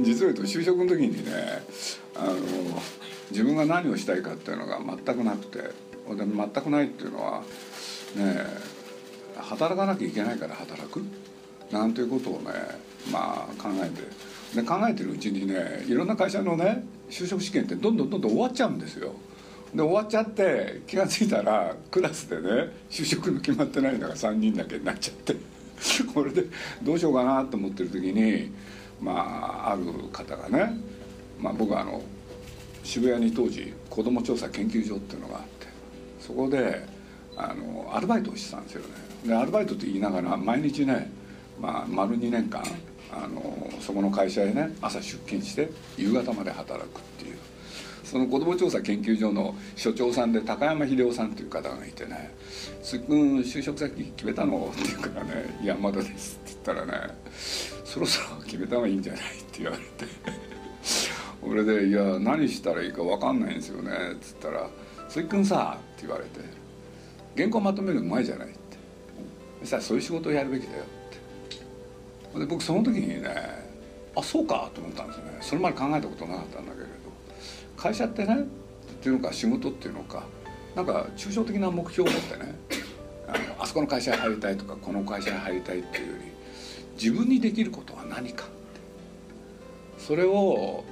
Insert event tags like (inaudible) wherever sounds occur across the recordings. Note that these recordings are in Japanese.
実を言うと就職の時にねあの自分が何をしたいかっていうのが全くなくてで全くないっていうのはね働かなきゃいけないから働く？なんていうことをねまあ考えてで考えてるうちにねいろんな会社のね就職試験ってどんどんどんどん終わっちゃうんですよ。で終わっちゃって気が付いたらクラスでね就職の決まってないのが3人だけになっちゃってこれでどうしようかなと思ってる時にまあある方がね、まあ、僕はあの渋谷に当時子ども調査研究所っていうのがあってそこであのアルバイトをしてたんですよねでアルバイトって言いながら毎日ね、まあ、丸2年間あのそこの会社へね朝出勤して夕方まで働くっていうその子ども調査研究所の所長さんで高山秀夫さんっていう方がいてね「鈴木君就職先決めたの?」って言うからね「いやまだです」って言ったらね「そろそろ決めた方がいいんじゃない?」って言われて。(laughs) 俺で「いや何したらいいか分かんないんですよね」っつったら「鈴木君さ」って言われて「原稿まとめるのうまいじゃない」って「そしたらそういう仕事をやるべきだよ」って。で僕その時にねあそうかと思ったんですよね。それまで考えたことなかったんだけれど会社ってねっていうのか仕事っていうのか。なんか抽象的な目標を持ってね。あのあそこの会社に入りたいとかこの会社に入りたいっていうより自分にできることは何か。それを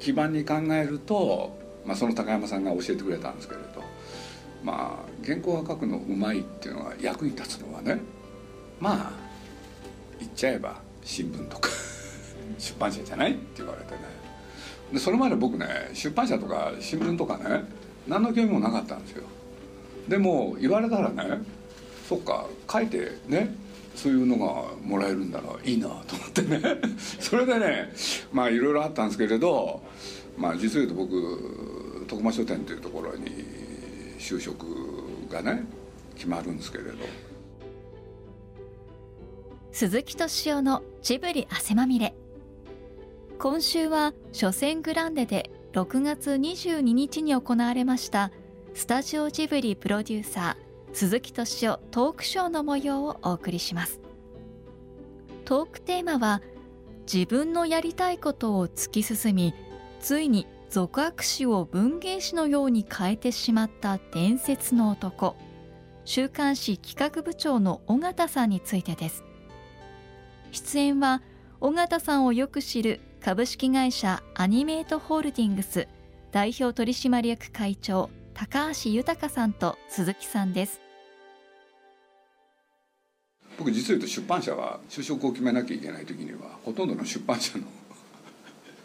基盤に考えると、まあ、その高山さんが教えてくれたんですけれどまあ原稿が書くのうまいっていうのが役に立つのはねまあ言っちゃえば新聞とか (laughs) 出版社じゃないって言われてね。でそれまで僕ね出版社とか新聞とかね何の興味もなかったんですよ。でも言われたらねそっか書いてねそういうのがもらえるんならいいなと思ってね。(laughs) それでねまあいろいろあったんですけれどまあ実を言うと僕徳間書店というところに就職がね決まるんですけれど。鈴木敏夫のジブリ汗まみれ。今週は初戦グランデで6月22日に行われましたスタジオジブリプロデューサー鈴木敏夫トークショーの模様をお送りします。トークテーマは自分のやりたいことを突き進みついに俗悪視を文芸誌のように変えてしまった伝説の男週刊誌企画部長の尾形さんについてです。出演は尾形さんをよく知る株式会社アニメートホールディングス代表取締役会長高橋豊さんと鈴木さんです。僕実を言うと出版社は就職を決めなきゃいけない時にはほとんどの出版社の (laughs)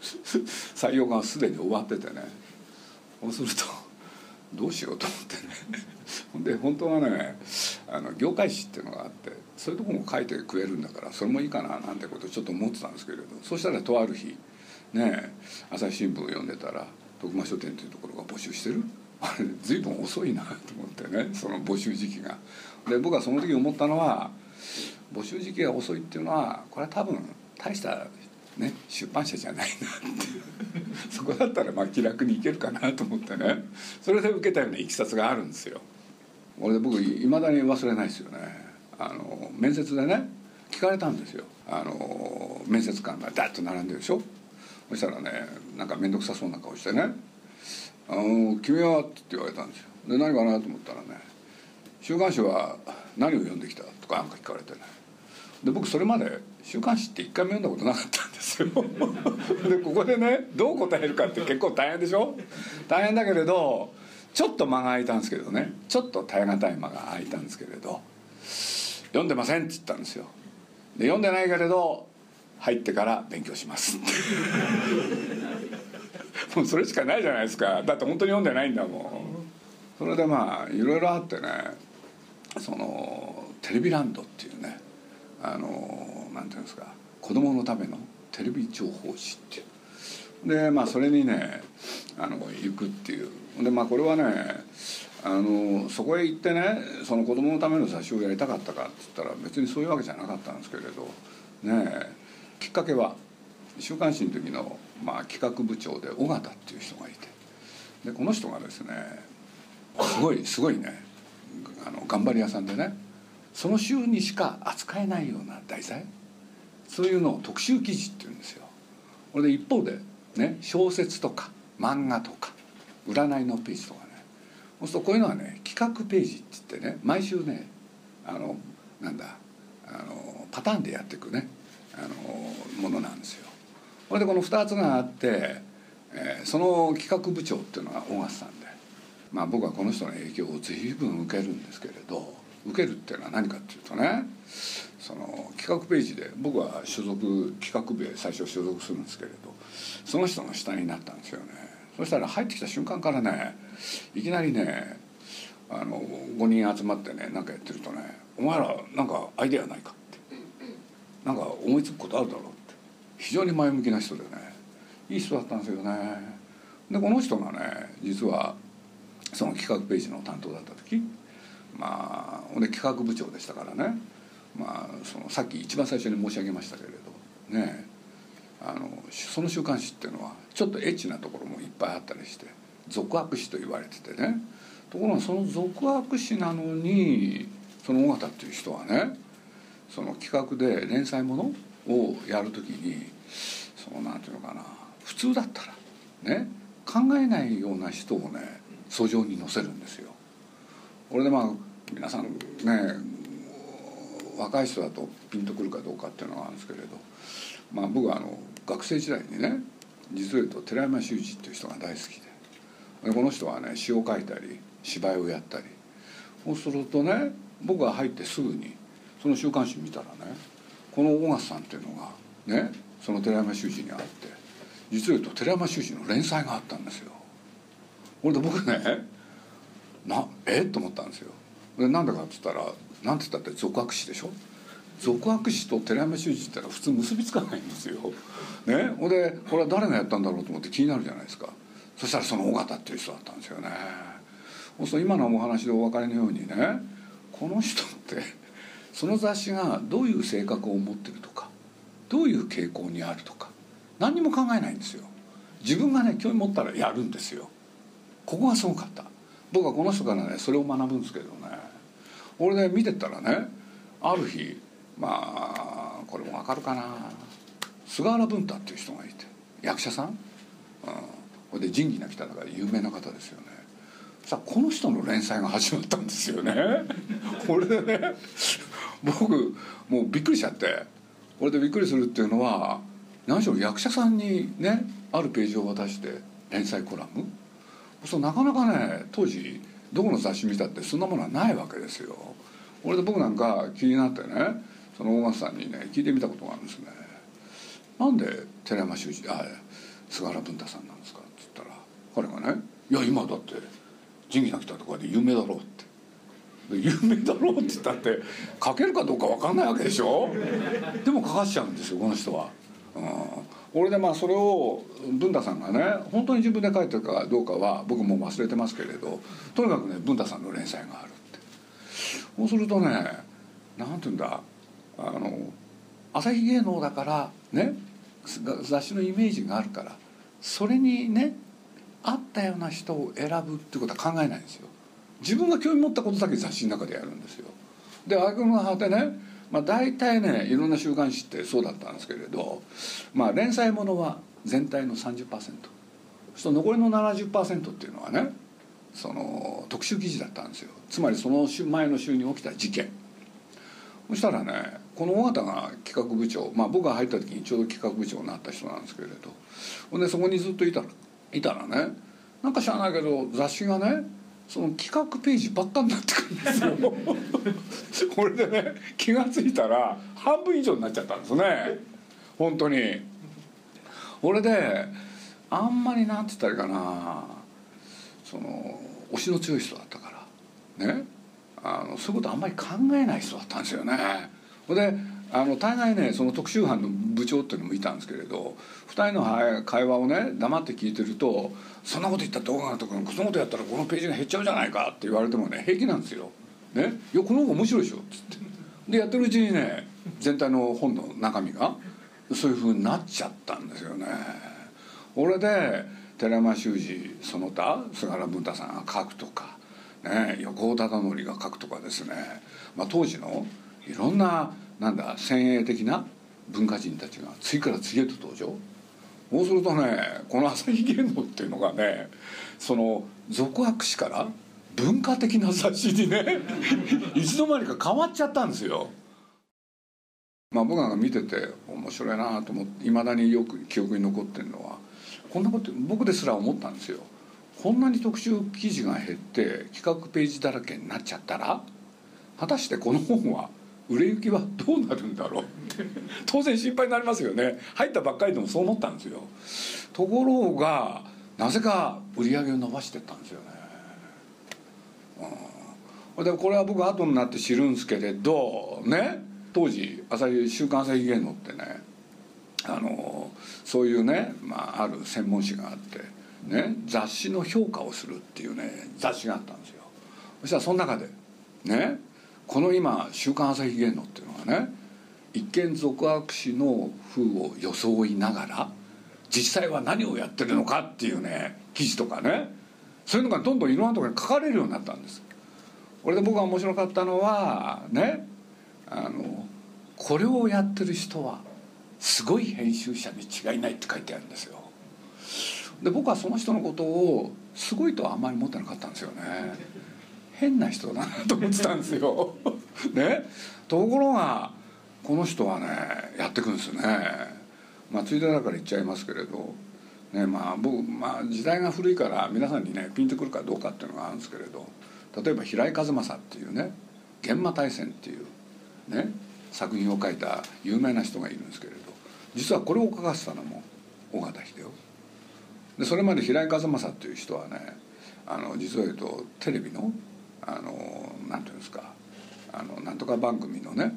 採用がすでに終わっててね。そうするとどうしようと思ってね。で本当はねあの業界誌っていうのがあってそういうとこも書いてくれるんだからそれもいいかななんてことをちょっと思ってたんですけれどそしたらとある日ねえ朝日新聞を読んでたら徳間書店というところが募集してる。あれ随分遅いなと思ってねその募集時期が。で僕はその時思ったのは募集時期が遅いっていうのはこれは多分大したね、出版社じゃないなって。(laughs) そこだったらまあ気楽にいけるかなと思ってね。それで受けたようないきさつがあるんですよ。俺僕いまだに忘れないですよね。あの面接でね聞かれたんですよ。あの面接官がダッと並んでるでしょ。そしたらねなんか面倒くさそうな顔してね「あの君は?」って言われたんですよ。で何かなと思ったらね「週刊誌は何を読んできた?」とかなんか聞かれてね。で僕それまで週刊誌って一回も読んだことなかったんですよ。(laughs) でここでねどう答えるかって結構大変でしょ？大変だけれどちょっと間が空いたんですけどね。ちょっと耐え難い間が空いたんですけれど「読んでません」って言ったんですよ。で読んでないけれど入ってから勉強します (laughs) もうそれしかないじゃないですか。だって本当に読んでないんだもん。それでまあいろいろあってねそのテレビランドっていうねあのなんていうんですか子供のためのテレビ情報誌っていう。でまあそれにねあの行くっていう。でまあこれはねあのそこへ行ってねその子供のための雑誌をやりたかったかって言ったら別にそういうわけじゃなかったんですけれどねきっかけは週刊誌の時の、まあ、企画部長で尾形っていう人がいて。でこの人がですねすごいすごいねあの頑張り屋さんでねその週にしか扱えないような題材そういうのを特集記事っていうんですよ。これで一方でね小説とか漫画とか占いのページとかね。そうするとこういうのはね企画ページって言ってね毎週ねあのなんだあのパターンでやっていくねあのものなんですよ。これでこの2つがあって、えー、その企画部長っていうのは小笠さんで、まあ、僕はこの人の影響を随分受けるんですけれど受けるっていうのは何かっていうとねその企画ページで僕は所属企画部へ最初所属するんですけれどその人の下になったんですよねそしたら入ってきた瞬間からねいきなりねあの5人集まってね何かやってるとね「お前らなんかアイデアないか?」って「なんか思いつくことあるだろう?」非常に前向きな人でねいい人だったんですよね。でこの人がね実はその企画ページの担当だった時まあで企画部長でしたからね。まあそのさっき一番最初に申し上げましたけれどねあのその週刊誌っていうのはちょっとエッチなところもいっぱいあったりして俗悪誌と言われててね。ところがその俗悪誌なのにその尾形っていう人はねその企画で連載ものをやる時にそのなんていうのかな普通だったらね考えないような人をね訴状に載せるんですよ。俺でまあ皆さんね若い人だとピンとくるかどうかっていうのはあるんですけれど、まあ、僕はあの学生時代にね実を言うと寺山修司っていう人が大好きででこの人はね詩を書いたり芝居をやったりそうするとね僕が入ってすぐにその週刊誌見たらねこの小笠さんっていうのがねその寺山修司にあって実を言うと寺山修司の連載があったんですよ。これで僕ねなえ？っと思ったんですよ。でなんでかっつったらなんて言ったって俗悪視でしょ？俗悪視と寺山修司ってのは普通結びつかないんですよ。ね、ほんでこれは誰がやったんだろうと思って気になるじゃないですかそしたらその尾形っていう人だったんですよね。そう今のお話でお分かりのようにねこの人ってその雑誌がどういう性格を持ってるとかどういう傾向にあるとか何にも考えないんですよ。自分がね興味持ったらやるんですよ。ここがすごかった。僕はこの人からねそれを学ぶんですけどね。俺ね見てったらねある日まあこれも分かるかな。菅原文太っていう人がいて役者さん、うん、これで仁義なき戦い有名な方ですよね。さあこの人の連載が始まったんですよね。(laughs) これでね僕もうびっくりしちゃって。これでびっくりするっていうのは何しろ役者さんにねあるページを渡して連載コラム。そうなかなかね当時どこの雑誌見たってそんなものはないわけですよ。俺で僕なんか気になってねその大松さんにね聞いてみたことがあるんですね。なんで寺山修司あ菅原文太さんなんですかって言ったら彼がね「いや今だって仁義なきたとかで有名だろ」って有名だろうって言ったって書けるかどうか分かんないわけでしょ？でも書かしちゃうんですよこの人は。うん。俺でまあそれを文太さんがね本当に自分で書いてるかどうかは僕も忘れてますけれどとにかくね文太さんの連載があるって。そうするとね何て言うんだあの朝日芸能だからね雑誌のイメージがあるからそれにね合ったような人を選ぶってことは考えないんですよ。自分が興味持ったことだけ雑誌の中でやるんですよ。で挙句の果てねまあ、大体ねいろんな週刊誌ってそうだったんですけれど、まあ、連載ものは全体の30%その残りの70%っていうのはねその特集記事だったんですよ。つまりその前の週に起きた事件。そしたらねこの尾形が企画部長まあ僕が入った時にちょうど企画部長になった人なんですけれどほんでそこにずっといたらいたらねなんか知らないけど雑誌がねその企画ページばっかになってくるんですよ。(laughs) これでね気が付いたら半分以上になっちゃったんですね。本当に。俺であんまりなんて言ったらいいかな。その推しの強い人だったから。ね。あのそういうことあんまり考えない人だったんですよね。であの大概ねその特集班の部長っていうのもいたんですけれど2人の会話をね黙って聞いてると「そんなこと言ったって大川とかそんなことやったらこのページが減っちゃうじゃないか」って言われてもね平気なんですよ。ね、いやこの方が面白いでしょっつってでやってるうちにね全体の本の中身がそういうふうになっちゃったんですよね。俺で寺山修司その他菅原文太さんが書くとか、ね、横尾忠則が書くとかですね、まあ、当時のいろんななんだ先鋭的な文化人たちが次から次へと登場そうするとねこの朝日芸能っていうのがねその俗悪史から文化的な雑誌にね (laughs) いつの間にか変わっちゃったんですよ。まあ、僕なんか見てて面白いなと思っていまだによく記憶に残ってるのはこんなこと僕ですら思ったんですよ。こんなに特集記事が減って企画ページだらけになっちゃったら果たしてこの本は売れ行きはどうなるんだろう？(laughs) 当然心配になりますよね。入ったばっかりでもそう思ったんですよ。ところがなぜか売り上げを伸ばしてったんですよね、うん、でこれは僕後になって知るんですけれどね当時朝日「週刊朝日芸能」ってねあのそういうね、まあ、ある専門誌があってね雑誌の評価をするっていうね雑誌があったんですよ。そしたらその中でねこの今「週刊朝日芸能」っていうのがね一見俗悪史の風を装いながら実際は何をやってるのかっていうね記事とかねそういうのがどんどんいろんなところに書かれるようになったんです。これで僕が面白かったのはねあのこれをやってる人はすごい編集者に違いないって書いてあるんですよ。で僕はその人のことをすごいとはあんまり思ってなかったんですよね。変な人だなと思ってたんですよ。(laughs) ね？ところがこの人はねやってくんですよね。まあついでだから言っちゃいますけれどねまあ僕、まあ、時代が古いから皆さんにねピンとくるかどうかっていうのがあるんですけれど例えば平井和正っていうね「現場大戦」っていうね作品を書いた有名な人がいるんですけれど実はこれを書かせたのも緒方秀夫。でそれまで平井和正っていう人はねあの実を言うとテレビのあのなんていうんですかあのなんとか番組のね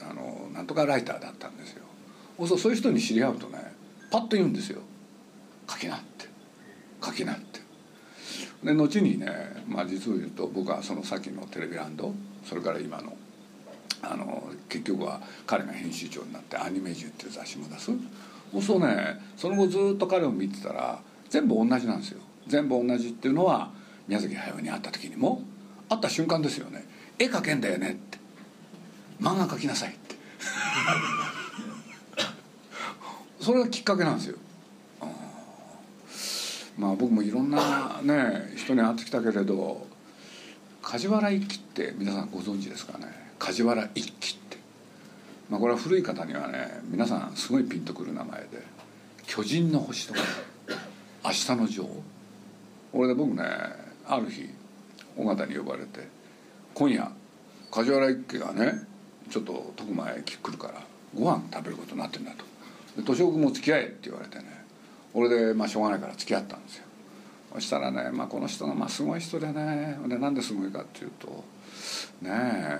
あのなんとかライターだったんですよ。そうそういう人に知り合うとねパッと言うんですよ「書きな」って「書きな」って。で後にね、まあ、実を言うと僕はその先のテレビランドそれから今のあの結局は彼が編集長になって「アニメジュ」っていう雑誌も出す。そうねその後ずっと彼を見てたら全部同じなんですよ。全部同じっていうのは宮崎駿に会った時にも会った瞬間ですよね「絵描けんだよね」って「漫画描きなさい」って。(laughs) それがきっかけなんですよ。まあ僕もいろんなね人に会ってきたけれど梶原一騎って皆さんご存知ですかね。梶原一騎って。まあこれは古い方にはね皆さんすごいピンとくる名前で「巨人の星」とか「明日の女王」俺で僕ねある日尾形に呼ばれて「今夜梶原一騎がねちょっと徳間へ来るからご飯食べることになってんだ」と「で敏夫君も付き合え」って言われてね俺でまあしょうがないから付き合ったんですよ。そしたらね、まあ、この人がまあすごい人でねでなんですごいかっていうとねえ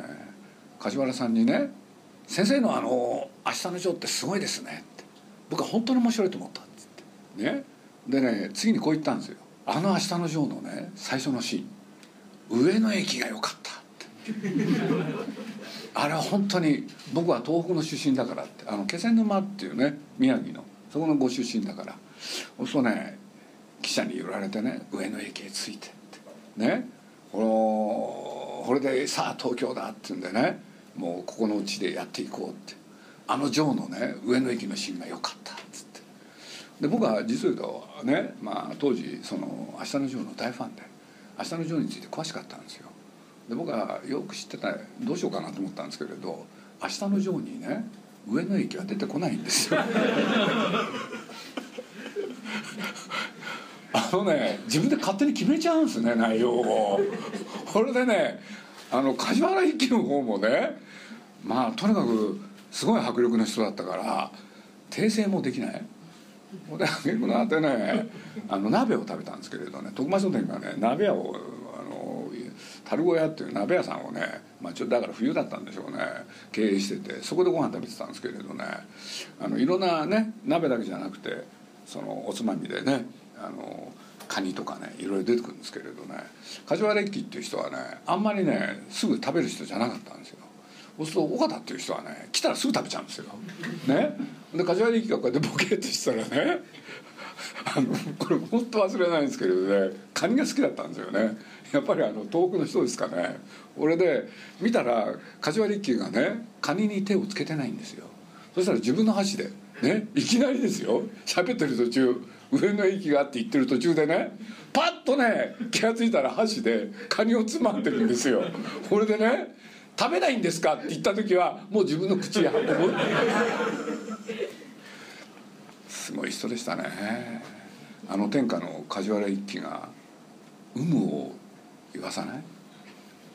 梶原さんにね「先生のあの「明日のジョー」ってすごいですね」って「僕は本当に面白いと思った」っつって。ね。でね次にこう言ったんですよ「あの「明日のジョー」のね最初のシーン。上野駅が良かった (laughs) あれは本当に僕は東北の出身だからって。あの気仙沼っていうね宮城の。そこのご出身だから。そうするとね記者に言われてね上野駅へ着いてって。ね。このこれでさあ東京だって言うんでねもうここのうちでやっていこうって。あの城のね上野駅のシーンが良かったっつって。で僕は実を言うとね、まあ、当時その「明日のジョー」の大ファンで「明日のジョー」について詳しかったんですよ。で僕はよく知ってたどうしようかなと思ったんですけれど「明日のジョー」にね上野駅は出てこないんですよ。(laughs) あのね自分で勝手に決めちゃうんですね内容を。これでねあの梶原一騎の方もねまあとにかくすごい迫力の人だったから訂正もできない。で挙句のあてねあの鍋を食べたんですけれどね徳間書店がね鍋屋をあの樽小屋っていう鍋屋さんをね、まあ、ちょだから冬だったんでしょうね経営しててそこでご飯食べてたんですけれどねあのいろんなね鍋だけじゃなくてそのおつまみでねあのカニとかねいろいろ出てくるんですけれどね梶原一騎っていう人はねあんまりねすぐ食べる人じゃなかったんですよ。そうすると尾形っていう人はね来たらすぐ食べちゃうんですよ。ね。で梶原一騎がこうやってボケっとしたらねあのこれ本当忘れないんですけれどねカニが好きだったんですよね。やっぱりあの遠くの人ですかね。俺で見たら梶原一騎がねカニに手をつけてないんですよ。そしたら自分の箸でねいきなりですよ。喋ってる途中上の駅があって言ってる途中でねパッとね気が付いたら箸でカニをつまんでるんですよ。これでね「食べないんですか?」って言った時はもう自分の口に運ぶすごい人でしたね。あの天下の梶原一騎が有無を言わさない？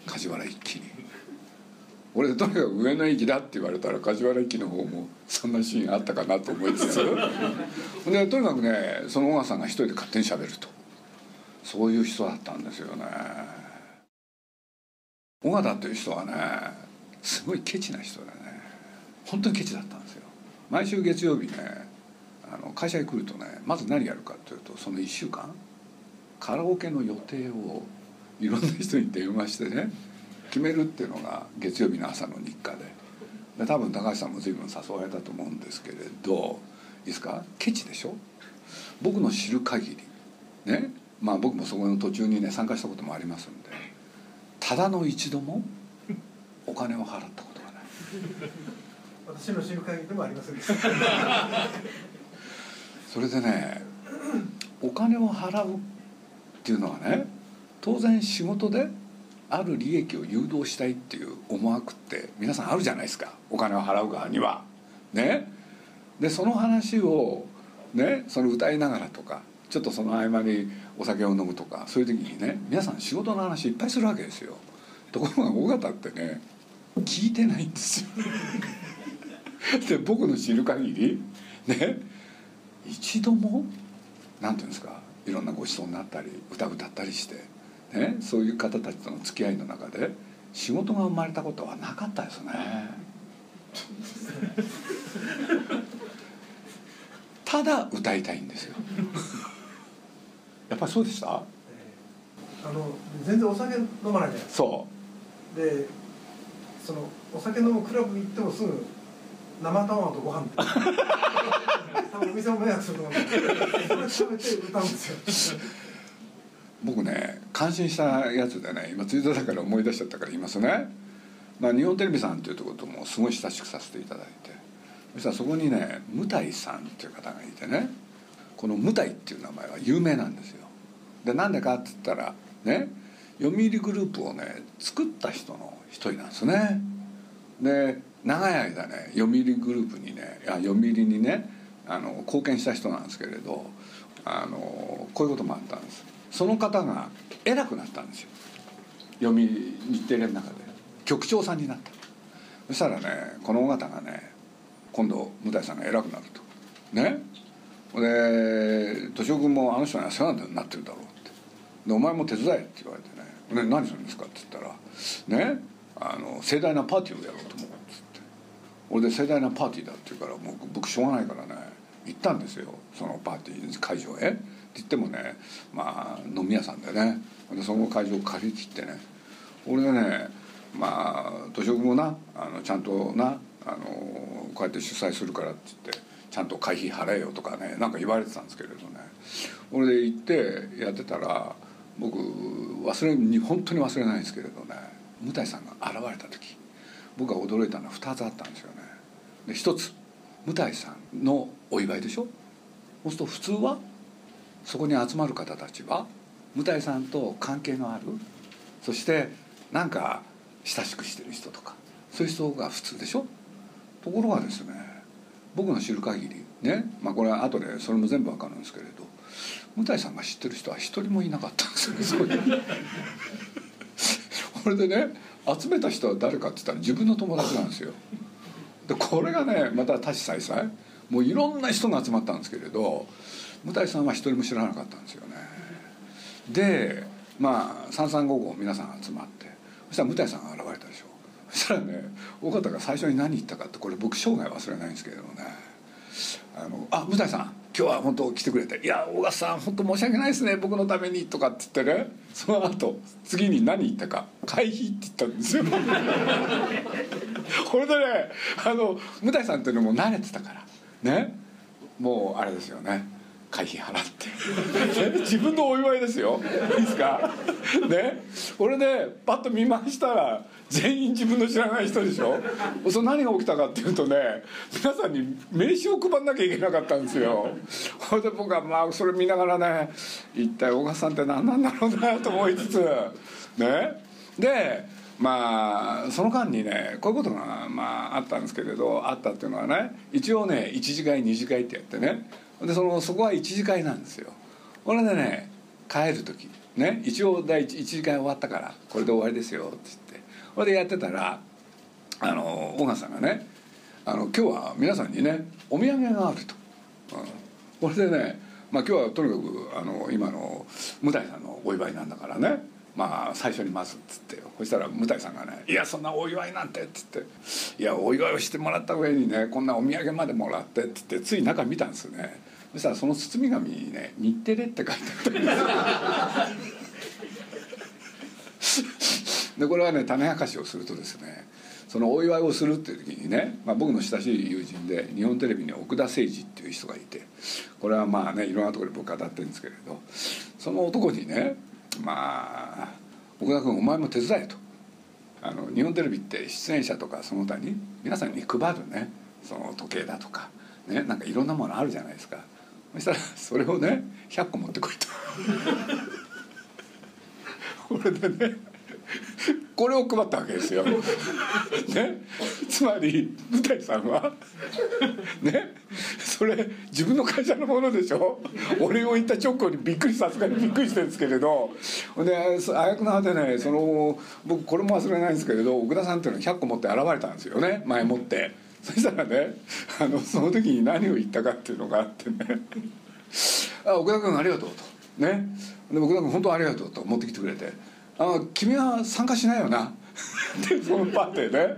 梶原一騎に。俺とにかく上野駅だって言われたら梶原駅の方もそんなシーンあったかなと思いつつ。でとにかくねその小川さんが一人で勝手にしゃべると。そういう人だったんですよね。小川っていう人はねすごいケチな人でね。本当にケチだったんですよ。毎週月曜日ねあの会社に来るとねまず何やるかっていうとその1週間カラオケの予定をいろんな人に電話してね決めるっていうのが月曜日の朝の日課で。で多分高橋さんも随分誘われたと思うんですけれどいいですか？ケチでしょ？僕の知る限りねまあ僕もそこの途中にね参加したこともありますんでただの一度もお金を払ったことがない。私の知る限りでもありません。それでねお金を払うっていうのはね当然仕事である利益を誘導したいっていう思惑って皆さんあるじゃないですか。お金を払う側には。ね。でその話をねその歌いながらとかちょっとその合間にお酒を飲むとかそういう時にね皆さん仕事の話いっぱいするわけですよ。ところが尾形ってね聞いてないんですよ。(laughs) で僕の知る限りね一度もなんていうんですかいろんなご馳走になったり歌歌ったりしてね、そういう方たちとの付き合いの中で仕事が生まれたことはなかったですねただ歌いたいんですよやっぱりそうでした？あの全然お酒飲まないじゃないそう。でそのお酒飲むクラブ行ってもすぐ生卵とご飯 (laughs) 多分お店も迷惑すると思うんでそれ食べて歌うんですよ。僕ね感心したやつでね今ツイートだから思い出しちゃったから言いますね、まあ、日本テレビさんっていうところともすごい親しくさせていただいて。そしたらそこにねムタイさんっていう方がいてねこのムタイっていう名前は有名なんですよ。でなんでかって言ったらね読売グループをね作った人の一人なんですね。で長い間ね読売グループにねいや読売にねあの貢献した人なんですけれどあのこういうこともあったんです。その方が偉くなったんですよ。読み日テレの中で。局長さんになった。そしたらねこの尾形がね今度向井さんが偉くなると。ね。で敏夫君もあの人は世話になってるだろうって。でお前も手伝えって言われてね。で何するんですかって言ったらねあの盛大なパーティーをやろうと思うっつって。俺で盛大なパーティーだって言うからもう僕しょうがないからね行ったんですよ。そのパーティー会場へ。って言ってもねまあ飲み屋さんでね。でその会場を借り切ってね。俺がねまあ年男もなあのちゃんとなあのこうやって主催するからって言って。ちゃんと会費払えよとかねなんか言われてたんですけれどね。俺で行ってやってたら僕忘れに本当に忘れないんですけれどね向井さんが現れた時僕が驚いたのは2つあったんですよね。で1つ向井さんのお祝いでしょ？そうすると普通はそこに集まる方たちは向井さんと関係のあるそしてなんか親しくしてる人とかそういう人が普通でしょ？ところがですね僕の知る限りねまあこれは後でそれも全部わかるんですけれど向井さんが知ってる人は一人もいなかったんですよそこに。(laughs) これでね集めた人は誰かって言ったら自分の友達なんですよ。でこれがねまた多種多彩もういろんな人が集まったんですけれど向井さんは一人も知らなかったんですよねでまあ3355皆さん集まってそしたら向井さんが現れたでしょそしたらね尾形が最初に何言ったかってこれ僕生涯忘れないんですけどもね「あのあ向井さん今日は本当来てくれていや尾形さん本当申し訳ないですね僕のために」とかって言ってねその後次に何言ったか「会費」って言ったんですよ。(laughs) これでねあの向井さんっていうのも慣れてたからね。もうあれですよね。会費払って。(laughs) 自分のお祝いですよ。いいですか？ね？俺でパッと見ましたら全員自分の知らない人でしょ？それ何が起きたかっていうとね皆さんに名刺を配んなきゃいけなかったんですよ。ほいで僕はまあそれ見ながらね一体小川さんって何なんだろうなと思いつつね？でまあその間にねこういうことがまああったんですけれどあったっていうのはね一応ね1次会2次会ってやってねでそのそこは1次会なんですよ。これでね帰る時。ね一応第 1, 1次会終わったからこれで終わりですよって言って。これでやってたらあの小川さんがねあの今日は皆さんにねお土産があると、うん、これでねまあ今日はとにかくあの今の向井さんのお祝いなんだからね。まあ最初にまずっつってそしたら向井さんがね「いやそんなお祝いなんて」っつって「いやお祝いをしてもらった上にねこんなお土産までもらって」っつってつい中見たんですよね。そしたらその包み紙にね「日テレ」って書いてあったんですよ。でこれはね種明かしをするとですねそのお祝いをするっていう時にね、まあ、僕の親しい友人で日本テレビに奥田誠二っていう人がいてこれはまあねいろんなところで僕語ってるんですけれどその男にねまあ奥田君お前も手伝えと。あの日本テレビって出演者とかその他に皆さんに配るねその時計だとかねなんかいろんなものあるじゃないですか。そしたらそれをね100個持ってこいと。これでねこれを配ったわけですよ。ね、つまり舞台さんはね。それ自分の会社のものでしょ。俺を言った直後にびっくりさすがにびっくりしてるんですけれど。であやくなでねその僕これも忘れないんですけれど奥田さんっていうのは100個持って現れたんですよね。前もって。(laughs) そしたらねあのその時に何を言ったかっていうのがあってね「(laughs) あ奥田君ありがとう」と。ね、で奥田君本当ありがとうと持ってきてくれて。あ君は参加しないよな。(laughs) でそのパーティーね。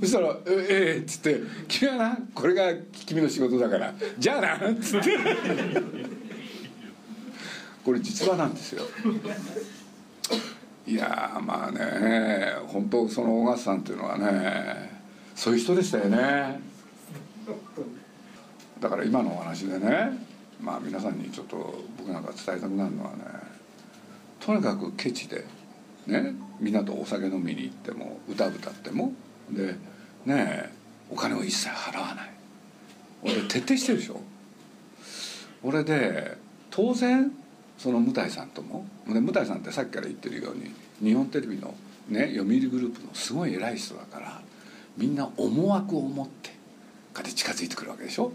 そしたら「ええっつって「君はなこれが君の仕事だから。じゃあな」っつって。これ実話なんですよ。いやまあね本当その小笠さんっていうのはねそういう人でしたよね。だから今のお話でねまあ皆さんにちょっと僕なんか伝えたくなるのはねとにかくケチでねみんなとお酒飲みに行っても歌歌ってもでねお金を一切払わない。俺徹底してるでしょ。俺で当然その向井さんともで向井さんってさっきから言ってるように日本テレビの、ね、読売グループのすごい偉い人だからみんな思惑を持ってかで近づいてくるわけでしょ？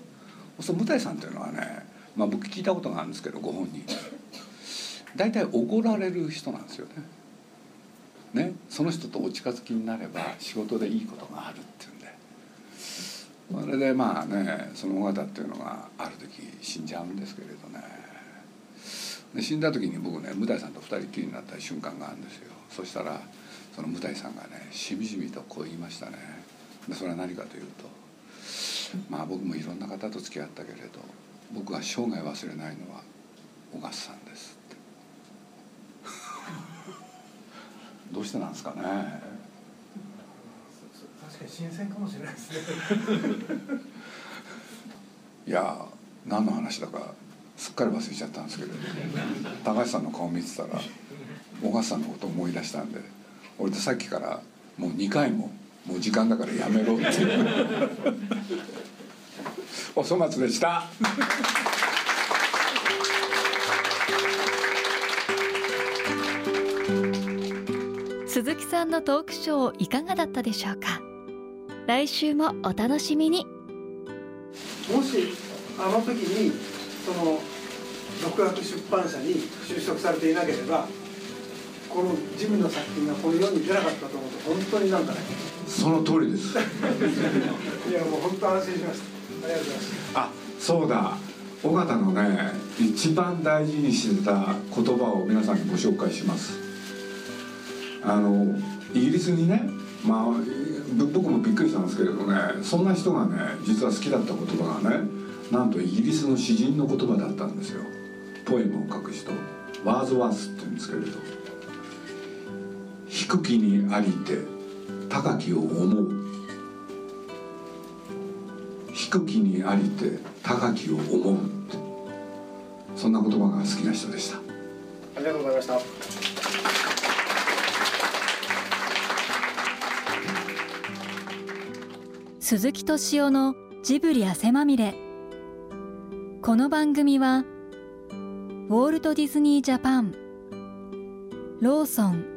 そう向井さんっていうのはね、まあ、僕聞いたことがあるんですけどご本人大体おごられる人なんですよね。ね、その人とお近づきになれば仕事でいいことがあるっていうんで。それでまあねその尾形っていうのがある時死んじゃうんですけれどね。で死んだ時に僕ね向井さんと二人きりになった瞬間があるんですよ。そしたらその向井さんがねしみじみとこう言いましたね。それは何かというとまあ僕もいろんな方と付き合ったけれど僕は生涯忘れないのは小笠さんです (laughs) どうしてなんですかね。確かに新鮮かもしれないですね。いや何の話だかすっかり忘れちゃったんですけど高橋さんの顔見てたら小笠さんのこと思い出したんで俺でさっきからもう2回ももう時間だからやめろってお粗末でした。鈴木さんのトークショーいかがだったでしょうか。来週もお楽しみに。もしあの時にその独学出版社に就職されていなければこのジムの作品がこの世に出なかったと思うと本当になんかね。その通りです。(laughs) いやもう本当安心しました。ありがとうございます。あそうだ。尾形のね一番大事にしてた言葉を皆さんにご紹介します。あのイギリスにねまあ僕もびっくりしたんですけれどねそんな人がね実は好きだった言葉がねなんとイギリスの詩人の言葉だったんですよ。ポエムを書く人。ワーズワースって言うんですけれど「低きにありて高きを思う」「低きにありて高きを思う」って。そんな言葉が好きな人でした。ありがとうございました。鈴木敏夫のジブリ汗まみれ。この番組はウォルト・ディズニー・ジャパンローソン